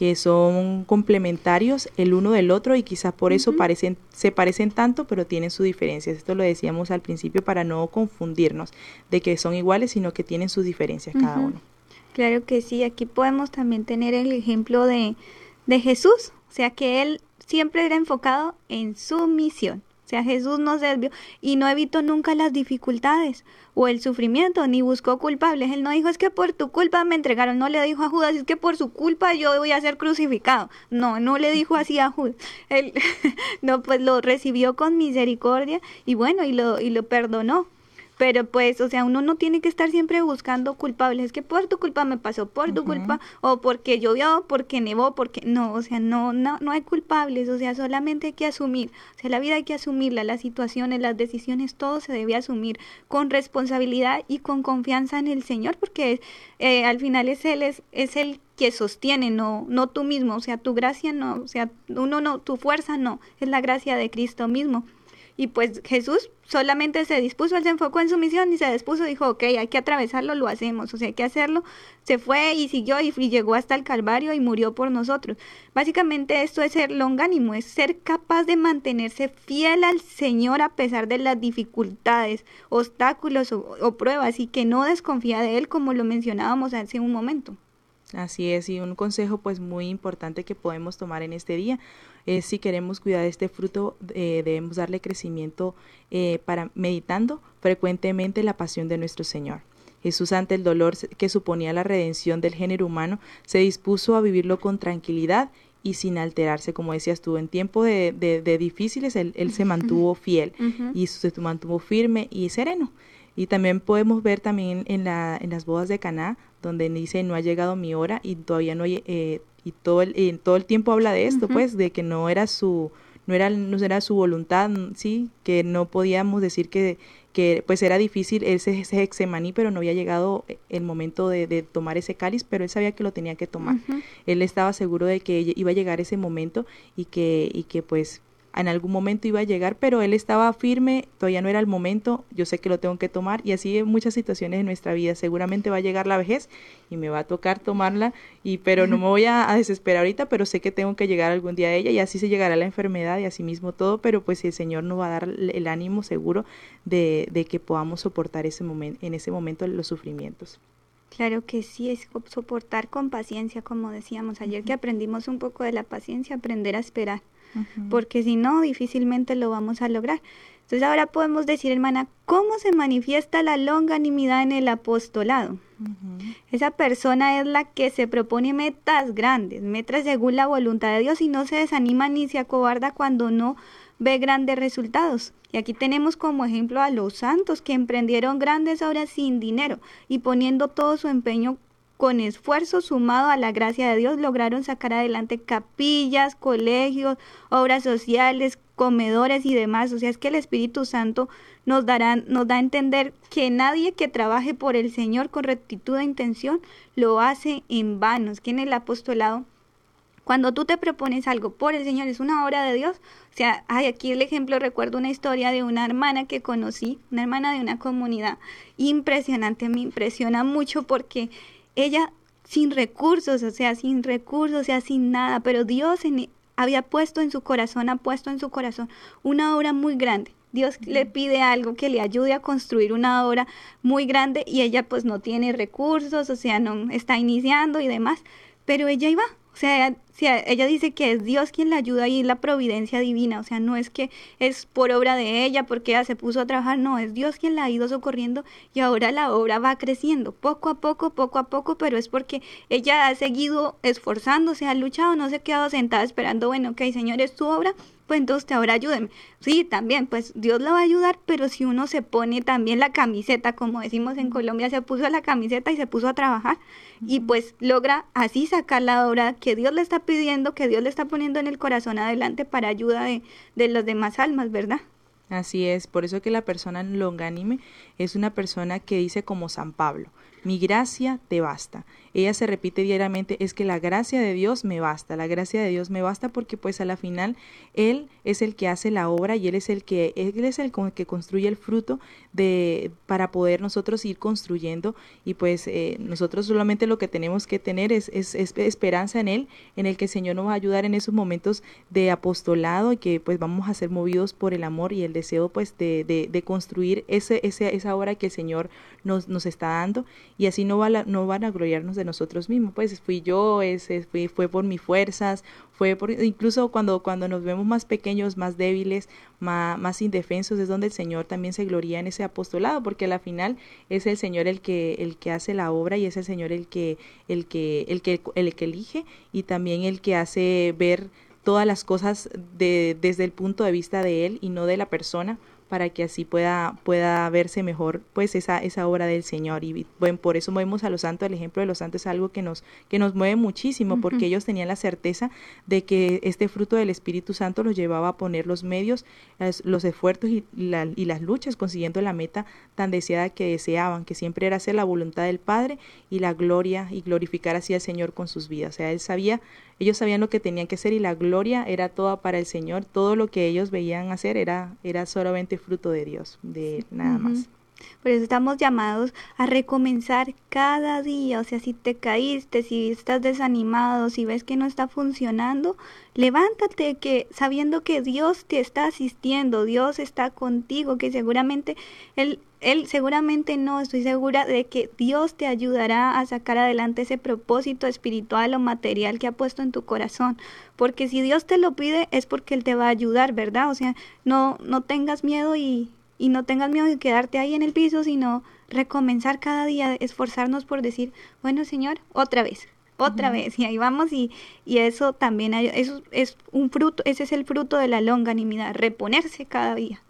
que son complementarios el uno del otro y quizás por eso parecen, se parecen tanto, pero tienen sus diferencias. Esto lo decíamos al principio para no confundirnos de que son iguales, sino que tienen sus diferencias cada uno. Claro que sí, aquí podemos también tener el ejemplo de, de Jesús, o sea que él siempre era enfocado en su misión. Sea, Jesús no se desvió y no evitó nunca las dificultades o el sufrimiento, ni buscó culpables. Él no dijo es que por tu culpa me entregaron, no le dijo a Judas es que por su culpa yo voy a ser crucificado. No, no le dijo así a Judas. Él no, pues lo recibió con misericordia y bueno, y lo, y lo perdonó. Pero pues, o sea, uno no tiene que estar siempre buscando culpables. Es que por tu culpa me pasó, por tu culpa, o porque llovió, porque nevó, porque... No, o sea, no, no, no hay culpables. O sea, solamente hay que asumir. O sea, la vida hay que asumirla, las situaciones, las decisiones, todo se debe asumir con responsabilidad y con confianza en el Señor, porque eh, al final es Él, es, es el que sostiene, no, no tú mismo. O sea, tu gracia no, o sea, uno no, tu fuerza no, es la gracia de Cristo mismo. Y pues Jesús solamente se dispuso, él se enfocó en su misión y se dispuso, dijo, ok, hay que atravesarlo, lo hacemos, o sea, hay que hacerlo. Se fue y siguió y, llegó hasta el Calvario y murió por nosotros. Básicamente esto es ser longánimo, es ser capaz de mantenerse fiel al Señor a pesar de las dificultades, obstáculos o, o pruebas y que no desconfía de Él como lo mencionábamos hace un momento. Así es, y un consejo pues muy importante que podemos tomar en este día si queremos cuidar de este fruto, eh, debemos darle crecimiento eh, para meditando frecuentemente la pasión de nuestro Señor. Jesús ante el dolor que suponía la redención del género humano, se dispuso a vivirlo con tranquilidad y sin alterarse, como decías tú, en tiempo de, de, difíciles, él, él, se mantuvo fiel y se mantuvo firme y sereno. Y también podemos ver también en, la, en las bodas de Caná, donde dice, no ha llegado mi hora y todavía no, eh, y todo el, todo el tiempo habla de esto, pues, de que no era su, no era, no era su voluntad, sí, que no podíamos decir que, que pues era difícil ese, ese hexemaní, pero no había llegado el momento de, de, tomar ese cáliz, pero él sabía que lo tenía que tomar. Él estaba seguro de que iba a llegar ese momento y que, y que pues en algún momento iba a llegar, pero él estaba firme, todavía no era el momento, yo sé que lo tengo que tomar y así en muchas situaciones de nuestra vida, seguramente va a llegar la vejez y me va a tocar tomarla, y pero no me voy a, desesperar ahorita, pero sé que tengo que llegar algún día a ella y así se llegará la enfermedad y así mismo todo, pero pues el Señor nos va a dar el ánimo seguro de, de que podamos soportar ese momento, en ese momento los sufrimientos. Claro que sí, es soportar con paciencia, como decíamos ayer, que aprendimos un poco de la paciencia, aprender a esperar, porque si no, difícilmente lo vamos a lograr. Entonces ahora podemos decir, hermana, ¿cómo se manifiesta la longanimidad en el apostolado? Esa persona es la que se propone metas grandes, metas según la voluntad de Dios y no se desanima ni se acobarda cuando no ve grandes resultados. Y aquí tenemos como ejemplo a los santos que emprendieron grandes obras sin dinero y poniendo todo su empeño con esfuerzo sumado a la gracia de Dios lograron sacar adelante capillas, colegios, obras sociales, comedores y demás. O sea, es que el Espíritu Santo nos, dará, nos da a entender que nadie que trabaje por el Señor con rectitud de intención lo hace en vano. Es que en el apostolado cuando tú te propones algo por el Señor, es una obra de Dios. O sea, hay aquí el ejemplo, recuerdo una historia de una hermana que conocí, una hermana de una comunidad impresionante, me impresiona mucho porque ella sin recursos, o sea, sin recursos, o sea, sin nada, pero Dios en, había puesto en su corazón, ha puesto en su corazón una obra muy grande. Dios le pide algo que le ayude a construir una obra muy grande y ella pues no tiene recursos, o sea, no está iniciando y demás, pero ella iba, o sea, ella dice que es Dios quien la ayuda y la providencia divina, o sea, no es que es por obra de ella, porque ella se puso a trabajar, no, es Dios quien la ha ido socorriendo y ahora la obra va creciendo, poco a poco, poco a poco, pero es porque ella ha seguido esforzándose, ha luchado, no se ha quedado sentada esperando, bueno, ok, Señor, es tu obra, pues entonces ahora ayúdeme. Sí, también, pues Dios la va a ayudar, pero si uno se pone también la camiseta, como decimos en Colombia, se puso la camiseta y se puso a trabajar y pues logra así sacar la obra que Dios le está pidiendo, que Dios le está poniendo en el corazón adelante para ayuda de, de las demás almas, ¿verdad? Así es, por eso que la persona longánime es una persona que dice como San Pablo, mi gracia te basta ella se repite diariamente, es que la gracia de Dios me basta, la gracia de Dios me basta porque pues a la final Él es el que hace la obra y Él es el que, Él es el que construye el fruto de, para poder nosotros ir construyendo y pues eh, nosotros solamente lo que tenemos que tener es, es, esperanza en Él, en el que el Señor nos va a ayudar en esos momentos de apostolado y que pues vamos a ser movidos por el amor y el deseo pues de, de, de construir ese, ese, esa obra que el Señor nos, nos está dando y así no, va no van a gloriarnos de nosotros mismos, pues fui yo, ese, fui, fue por mis fuerzas, fue por, incluso cuando, cuando nos vemos más pequeños, más débiles, más, más indefensos, es donde el Señor también se gloria en ese apostolado, porque al final es el Señor el que, el que hace la obra y es el Señor el que, el que, el que, el que elige y también el que hace ver todas las cosas de, desde el punto de vista de Él y no de la persona, para que así pueda, pueda verse mejor pues esa, esa obra del Señor. Y bueno, por eso movemos a los santos, el ejemplo de los santos es algo que nos, que nos mueve muchísimo, porque ellos tenían la certeza de que este fruto del Espíritu Santo los llevaba a poner los medios, los esfuerzos y, y las luchas consiguiendo la meta tan deseada que deseaban, que siempre era hacer la voluntad del Padre y la gloria y glorificar así al Señor con sus vidas. O sea, él sabía ellos sabían lo que tenían que hacer y la gloria era toda para el Señor. Todo lo que ellos veían hacer era, era solamente fruto de Dios, de nada más. Por eso estamos llamados a recomenzar cada día. O sea, si te caíste, si estás desanimado, si ves que no está funcionando, levántate que sabiendo que Dios te está asistiendo, Dios está contigo, que seguramente Él, él seguramente no, estoy segura de que Dios te ayudará a sacar adelante ese propósito espiritual o material que ha puesto en tu corazón. Porque si Dios te lo pide es porque Él te va a ayudar, ¿verdad? O sea, no, no tengas miedo y, y no tengas miedo de quedarte ahí en el piso, sino recomenzar cada día, esforzarnos por decir, bueno Señor, otra vez, otra vez, y ahí vamos, y, y eso también, eso es un fruto, ese es el fruto de la longanimidad, reponerse cada día.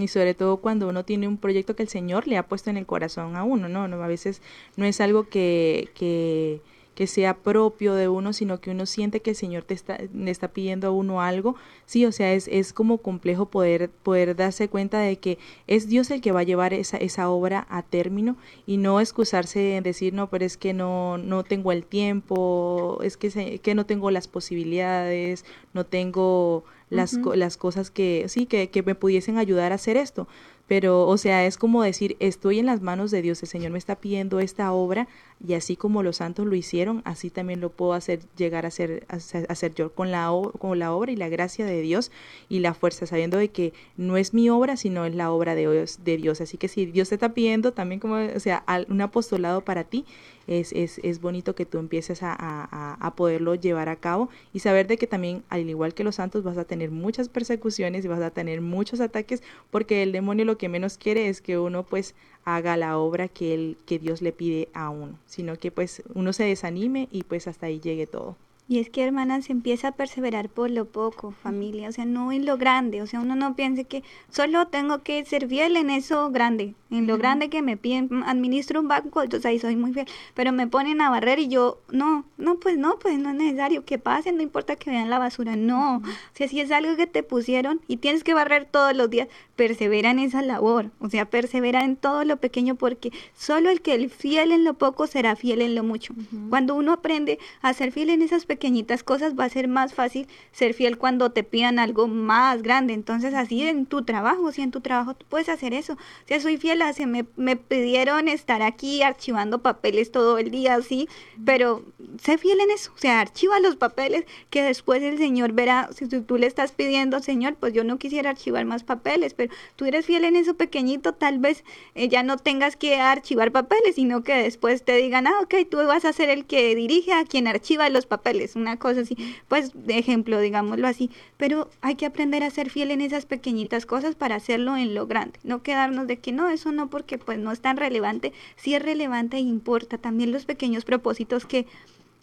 Y sobre todo cuando uno tiene un proyecto que el Señor le ha puesto en el corazón a uno, ¿no? no a veces no es algo que, que que sea propio de uno, sino que uno siente que el Señor te está, le está pidiendo a uno algo. Sí, o sea, es, es como complejo poder, poder darse cuenta de que es Dios el que va a llevar esa, esa obra a término y no excusarse en decir, no, pero es que no, no tengo el tiempo, es que, que no tengo las posibilidades, no tengo las, las cosas que, sí, que, que me pudiesen ayudar a hacer esto pero o sea, es como decir, estoy en las manos de Dios, el Señor me está pidiendo esta obra y así como los santos lo hicieron, así también lo puedo hacer llegar a ser hacer, yo con la con la obra y la gracia de Dios y la fuerza sabiendo de que no es mi obra, sino es la obra de Dios, de Dios. Así que si Dios te está pidiendo también como o sea, un apostolado para ti, es, es, es bonito que tú empieces a, a, a, poderlo llevar a cabo y saber de que también, al igual que los santos, vas a tener muchas persecuciones y vas a tener muchos ataques porque el demonio lo que menos quiere es que uno pues haga la obra que, él, que Dios le pide a uno, sino que pues uno se desanime y pues hasta ahí llegue todo. Y es que, hermanas, se empieza a perseverar por lo poco, familia, o sea, no en lo grande, o sea, uno no piense que solo tengo que ser fiel en eso grande, en lo grande que me piden, administro un banco, entonces ahí soy muy fiel, pero me ponen a barrer y yo, no, no, pues no, pues no es necesario que pase, no importa que vean la basura, no, o sea, si es algo que te pusieron y tienes que barrer todos los días, persevera en esa labor, o sea, persevera en todo lo pequeño porque solo el que es fiel en lo poco será fiel en lo mucho. Cuando uno aprende a ser fiel en esas pequeñitas cosas va a ser más fácil ser fiel cuando te pidan algo más grande. Entonces así en tu trabajo, si en tu trabajo tú puedes hacer eso. O sea, soy fiel, a, me, me pidieron estar aquí archivando papeles todo el día, así, pero sé fiel en eso. O sea, archiva los papeles que después el Señor verá, si tú le estás pidiendo, Señor, pues yo no quisiera archivar más papeles, pero tú eres fiel en eso pequeñito, tal vez eh, ya no tengas que archivar papeles, sino que después te digan, ah, ok, tú vas a ser el que dirige a quien archiva los papeles, una cosa así, pues de ejemplo, digámoslo así, pero hay que aprender a ser fiel en esas pequeñitas cosas para hacerlo en lo grande, no quedarnos de que no, eso no, porque pues no es tan relevante, sí es relevante e importa también los pequeños propósitos que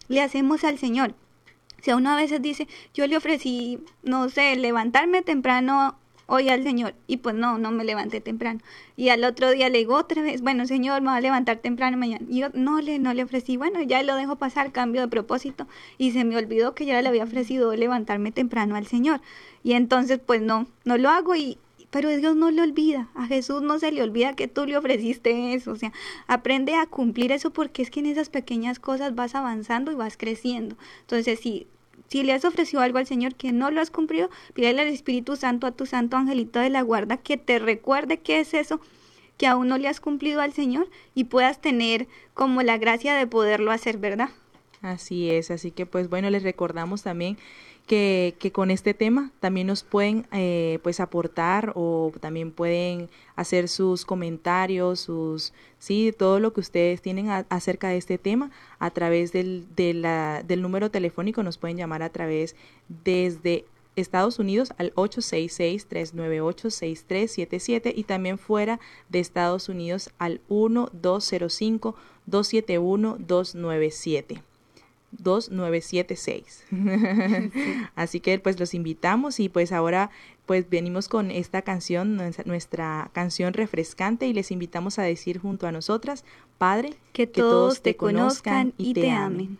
le hacemos al Señor. Si a uno a veces dice, yo le ofrecí, no sé, levantarme temprano hoy al Señor. Y pues no, no me levanté temprano. Y al otro día le digo otra vez, bueno, Señor, me va a levantar temprano mañana. Y yo no le, no le ofrecí, bueno, ya lo dejo pasar, cambio de propósito. Y se me olvidó que ya le había ofrecido levantarme temprano al Señor. Y entonces, pues no, no lo hago y, pero Dios no le olvida, a Jesús no se le olvida que tú le ofreciste eso, o sea, aprende a cumplir eso porque es que en esas pequeñas cosas vas avanzando y vas creciendo. Entonces, si si le has ofrecido algo al Señor que no lo has cumplido, pídele al Espíritu Santo, a tu santo angelito de la guarda, que te recuerde qué es eso que aún no le has cumplido al Señor y puedas tener como la gracia de poderlo hacer, ¿verdad? Así es, así que pues bueno, les recordamos también que, con este tema también nos pueden eh, pues aportar o también pueden hacer sus comentarios, sus sí, todo lo que ustedes tienen acerca de este tema a través del, de la, del número telefónico nos pueden llamar a través desde Estados Unidos al 866-398-6377 y también fuera de Estados Unidos al 1205-271-297. 2976. Así que pues los invitamos y pues ahora pues venimos con esta canción, nuestra canción refrescante y les invitamos a decir junto a nosotras, Padre, que, todos, te conozcan y te amen.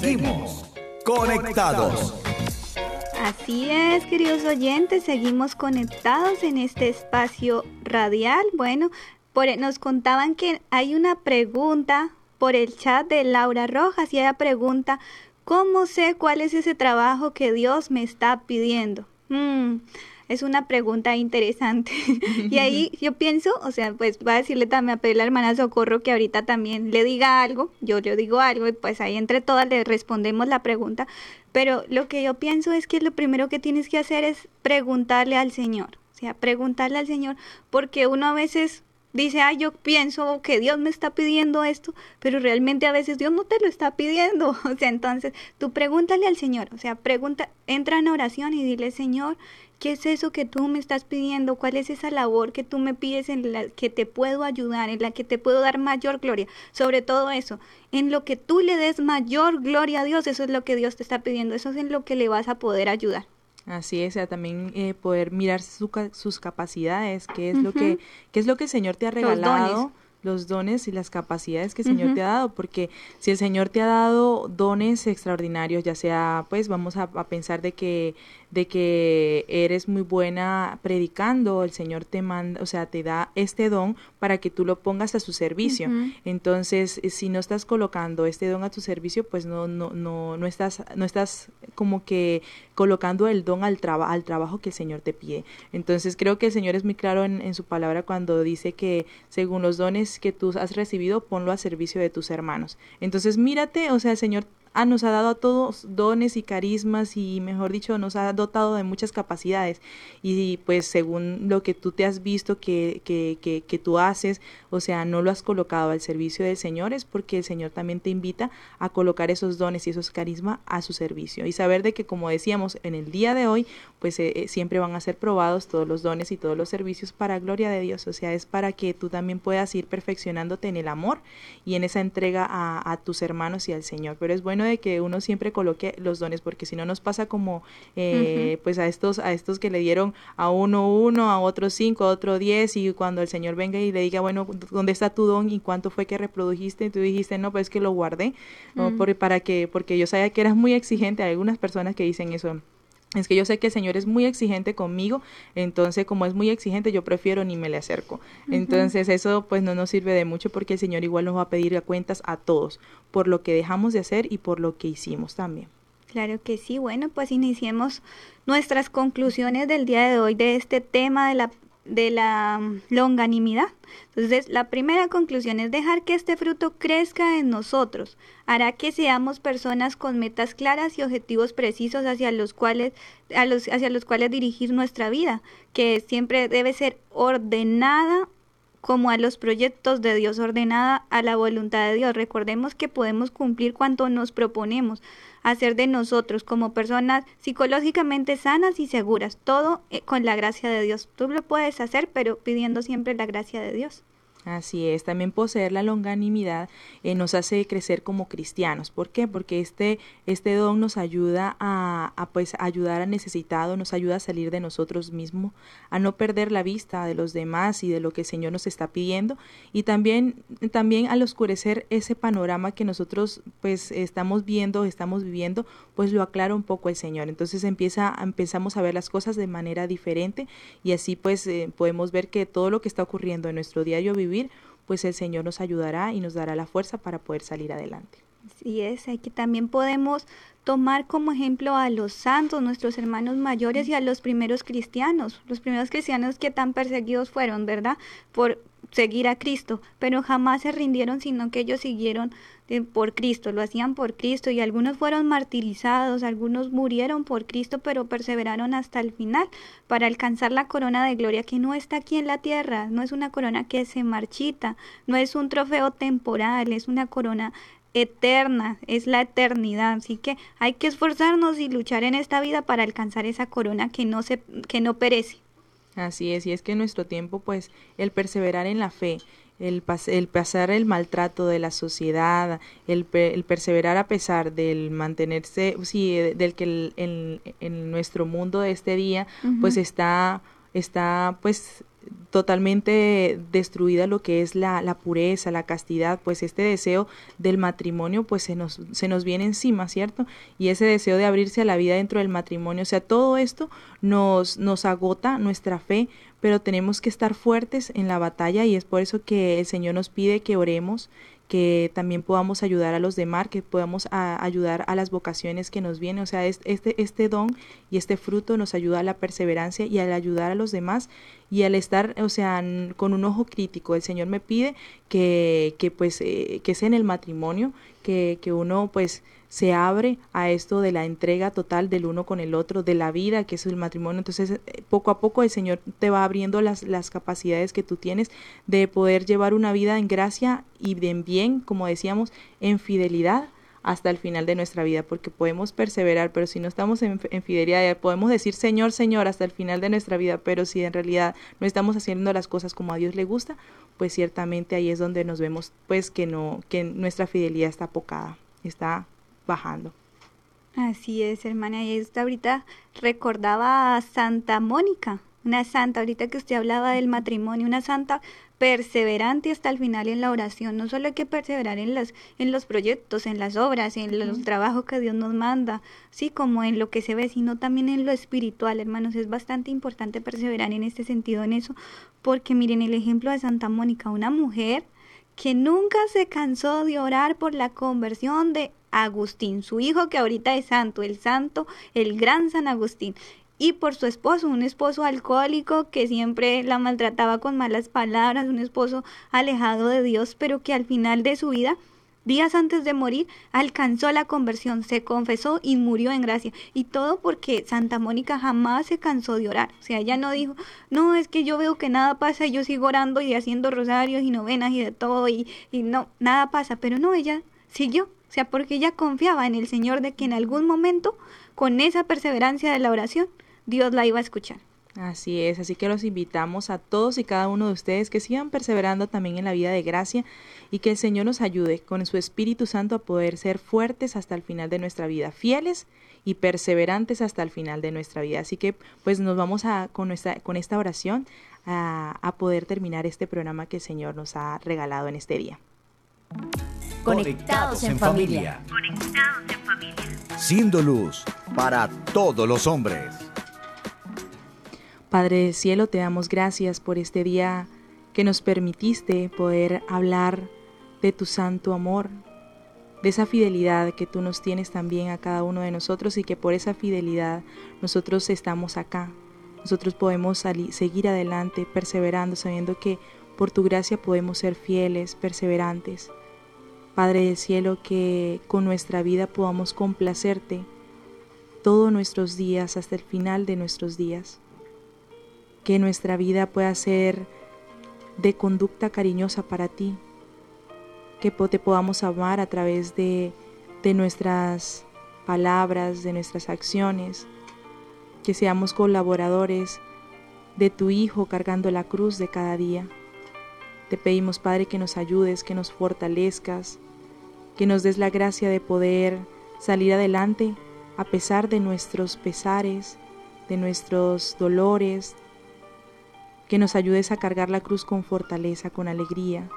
Seguimos conectados. Así es, queridos oyentes, seguimos conectados en este espacio radial. Bueno, nos contaban que hay una pregunta por el chat de Laura Rojas y ella pregunta, ¿cómo sé cuál es ese trabajo que Dios me está pidiendo? Mm, es una pregunta interesante. y ahí yo pienso, o sea, pues voy a decirle también a pedir a la hermana Socorro que ahorita también le diga algo, yo le digo algo y pues ahí entre todas le respondemos la pregunta. Pero lo que yo pienso es que lo primero que tienes que hacer es preguntarle al Señor. O sea, preguntarle al Señor, porque uno a veces dice, ay, yo pienso que Dios me está pidiendo esto, pero realmente a veces Dios no te lo está pidiendo. O sea, entonces tú pregúntale al Señor, o sea, pregunta, entra en oración y dile, Señor, ¿qué es eso que tú me estás pidiendo? ¿Cuál es esa labor que tú me pides en la que te puedo ayudar, en la que te puedo dar mayor gloria? Sobre todo eso, en lo que tú le des mayor gloria a Dios, eso es lo que Dios te está pidiendo, eso es en lo que le vas a poder ayudar. Así es, o sea, también eh, poder mirar su sus capacidades, qué es lo que qué es lo que el Señor te ha regalado, los dones y las capacidades que el Señor te ha dado, porque si el Señor te ha dado dones extraordinarios, ya sea, pues vamos a, a pensar de que de que eres muy buena predicando, el Señor te manda, o sea, te da este don para que tú lo pongas a su servicio. Entonces, eh, si no estás colocando este don a tu servicio, pues no no no no estás no estás como que colocando el don al traba- al trabajo que el Señor te pide. Entonces, creo que el Señor es muy claro en, en su palabra cuando dice que según los dones que tú has recibido, ponlo a servicio de tus hermanos. Entonces, mírate, o sea, el Señor ah, nos ha dado a todos dones y carismas y, mejor dicho, nos ha dotado de muchas capacidades. Y pues según lo que tú te has visto que, que, que, que tú haces, o sea, no lo has colocado al servicio del Señor, es porque el Señor también te invita a colocar esos dones y esos carismas a su servicio. Y saber de que, como decíamos, en el día de hoy, pues eh, eh, siempre van a ser probados todos los dones y todos los servicios para gloria de Dios. O sea, es para que tú también puedas ir perfeccionándote en el amor y en esa entrega a, a tus hermanos y al Señor. Pero es bueno de que uno siempre coloque los dones, porque si no nos pasa como eh, pues a estos, a estos que le dieron a uno uno, a otro cinco, a otro diez, y cuando el Señor venga y le diga, bueno, ¿dónde está tu don y cuánto fue que reprodujiste? Y tú dijiste, no, pues es que lo guardé, ¿no? Por- para que, porque yo sabía que eras muy exigente. Hay algunas personas que dicen eso. Es que yo sé que el Señor es muy exigente conmigo, entonces como es muy exigente yo prefiero ni me le acerco. Entonces eso pues no nos sirve de mucho porque el Señor igual nos va a pedir cuentas a todos por lo que dejamos de hacer y por lo que hicimos también. Claro que sí. Bueno, pues iniciemos nuestras conclusiones del día de hoy de este tema de la, de la longanimidad. Entonces, la primera conclusión es dejar que este fruto crezca en nosotros. Hará que seamos personas con metas claras y objetivos precisos hacia los cuales, a los, hacia los cuales dirigir nuestra vida, que siempre debe ser ordenada como a los proyectos de Dios, ordenada a la voluntad de Dios. Recordemos que podemos cumplir cuanto nos proponemos hacer de nosotros como personas psicológicamente sanas y seguras, todo eh, con la gracia de Dios. Tú lo puedes hacer, pero pidiendo siempre la gracia de Dios. Así es, también poseer la longanimidad eh, nos hace crecer como cristianos. ¿Por qué? Porque este, este don nos ayuda a, a, pues ayudar al necesitado, nos ayuda a salir de nosotros mismos, a no perder la vista de los demás y de lo que el Señor nos está pidiendo y también, también al oscurecer ese panorama que nosotros pues estamos viendo, estamos viviendo, pues lo aclara un poco el Señor. Entonces empieza, empezamos a ver las cosas de manera diferente y así pues eh, podemos ver que todo lo que está ocurriendo en nuestro diario vivir pues el Señor nos ayudará y nos dará la fuerza para poder salir adelante. Así es, hay que también podemos tomar como ejemplo a los santos, nuestros hermanos mayores y a los primeros cristianos, los primeros cristianos que tan perseguidos fueron, ¿verdad? Por seguir a Cristo, pero jamás se rindieron, sino que ellos siguieron eh, por Cristo, lo hacían por Cristo y algunos fueron martirizados, algunos murieron por Cristo, pero perseveraron hasta el final para alcanzar la corona de gloria que no está aquí en la tierra, no es una corona que se marchita, no es un trofeo temporal, es una corona eterna, es la eternidad, así que hay que esforzarnos y luchar en esta vida para alcanzar esa corona que no se que no perece. Así es, y es que en nuestro tiempo, pues, el perseverar en la fe, el, pas el pasar el maltrato de la sociedad, el, el, perseverar a pesar del mantenerse, sí, del que el, en, en, nuestro mundo de este día, uh -huh. pues está, está, pues, totalmente destruida lo que es la, la, pureza, la castidad, pues este deseo del matrimonio pues se nos, se nos viene encima, ¿cierto? Y ese deseo de abrirse a la vida dentro del matrimonio, o sea, todo esto nos, nos agota nuestra fe, pero tenemos que estar fuertes en la batalla y es por eso que el Señor nos pide que oremos, que también podamos ayudar a los demás, que podamos ayudar a las vocaciones que nos vienen. O sea, este, este don y este fruto nos ayuda a la perseverancia y al ayudar a los demás y al estar, o sea, con un ojo crítico. El Señor me pide que, que pues, eh, que sea en el matrimonio, que, que uno pues se abre a esto de la entrega total del uno con el otro, de la vida, que es el matrimonio. Entonces, poco a poco el Señor te va abriendo las, las capacidades que tú tienes de poder llevar una vida en gracia y en bien, como decíamos, en fidelidad hasta el final de nuestra vida, porque podemos perseverar, pero si no estamos en, en, fidelidad, podemos decir Señor, Señor hasta el final de nuestra vida, pero si en realidad no estamos haciendo las cosas como a Dios le gusta, pues ciertamente ahí es donde nos vemos pues que no, que nuestra fidelidad está pocada, está bajando. Así es, hermana. Y esta ahorita recordaba a Santa Mónica, una santa, ahorita que usted hablaba del matrimonio, una santa perseverante hasta el final en la oración. No solo hay que perseverar en los, en los proyectos, en las obras, en los trabajos que Dios nos manda, sí, como en lo que se ve, sino también en lo espiritual, hermanos. Es bastante importante perseverar en este sentido, en eso, porque miren el ejemplo de Santa Mónica, una mujer que nunca se cansó de orar por la conversión de Agustín, su hijo que ahorita es santo, el santo, el gran San Agustín, y por su esposo, un esposo alcohólico que siempre la maltrataba con malas palabras, un esposo alejado de Dios, pero que al final de su vida días antes de morir, alcanzó la conversión, se confesó y murió en gracia. Y todo porque Santa Mónica jamás se cansó de orar. O sea, ella no dijo, no, es que yo veo que nada pasa y yo sigo orando y haciendo rosarios y novenas y de todo y, y no, nada pasa. Pero no, ella siguió. O sea, porque ella confiaba en el Señor de que en algún momento, con esa perseverancia de la oración, Dios la iba a escuchar. Así es, así que los invitamos a todos y cada uno de ustedes que sigan perseverando también en la vida de gracia y que el Señor nos ayude con su Espíritu Santo a poder ser fuertes hasta el final de nuestra vida, fieles y perseverantes hasta el final de nuestra vida. Así que pues nos vamos a con nuestra con esta oración a, a poder terminar este programa que el Señor nos ha regalado en este día. Conectados en familia. Conectados en familia. Siendo luz para todos los hombres. Padre del cielo, te damos gracias por este día que nos permitiste poder hablar de tu santo amor, de esa fidelidad que tú nos tienes también a cada uno de nosotros y que por esa fidelidad nosotros estamos acá. Nosotros podemos salir, seguir adelante, perseverando, sabiendo que por tu gracia podemos ser fieles, perseverantes. Padre del cielo, que con nuestra vida podamos complacerte todos nuestros días hasta el final de nuestros días. Que nuestra vida pueda ser de conducta cariñosa para ti. Que te podamos amar a través de, de nuestras palabras, de nuestras acciones. Que seamos colaboradores de tu Hijo cargando la cruz de cada día. Te pedimos, Padre, que nos ayudes, que nos fortalezcas, que nos des la gracia de poder salir adelante a pesar de nuestros pesares, de nuestros dolores, que nos ayudes a cargar la cruz con fortaleza, con alegría.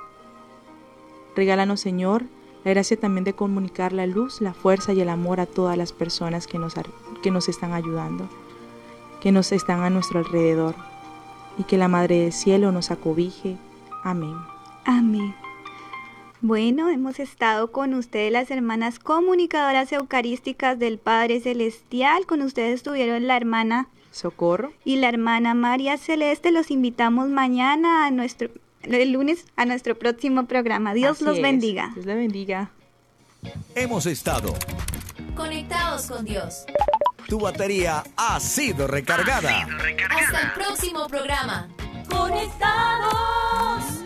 Regálanos, Señor, la gracia también de comunicar la luz, la fuerza y el amor a todas las personas que nos, que nos están ayudando, que nos están a nuestro alrededor, y que la Madre del Cielo nos acobije. Amén. Amén. Bueno, hemos estado con ustedes las hermanas comunicadoras eucarísticas del Padre Celestial. Con ustedes estuvieron la hermana Socorro y la hermana María Celeste. Los invitamos mañana a nuestro el lunes a nuestro próximo programa. Dios Así los es. bendiga. Dios le bendiga. Hemos estado. Conectados con Dios. Tu batería ha sido recargada. Hasta el próximo programa conectados.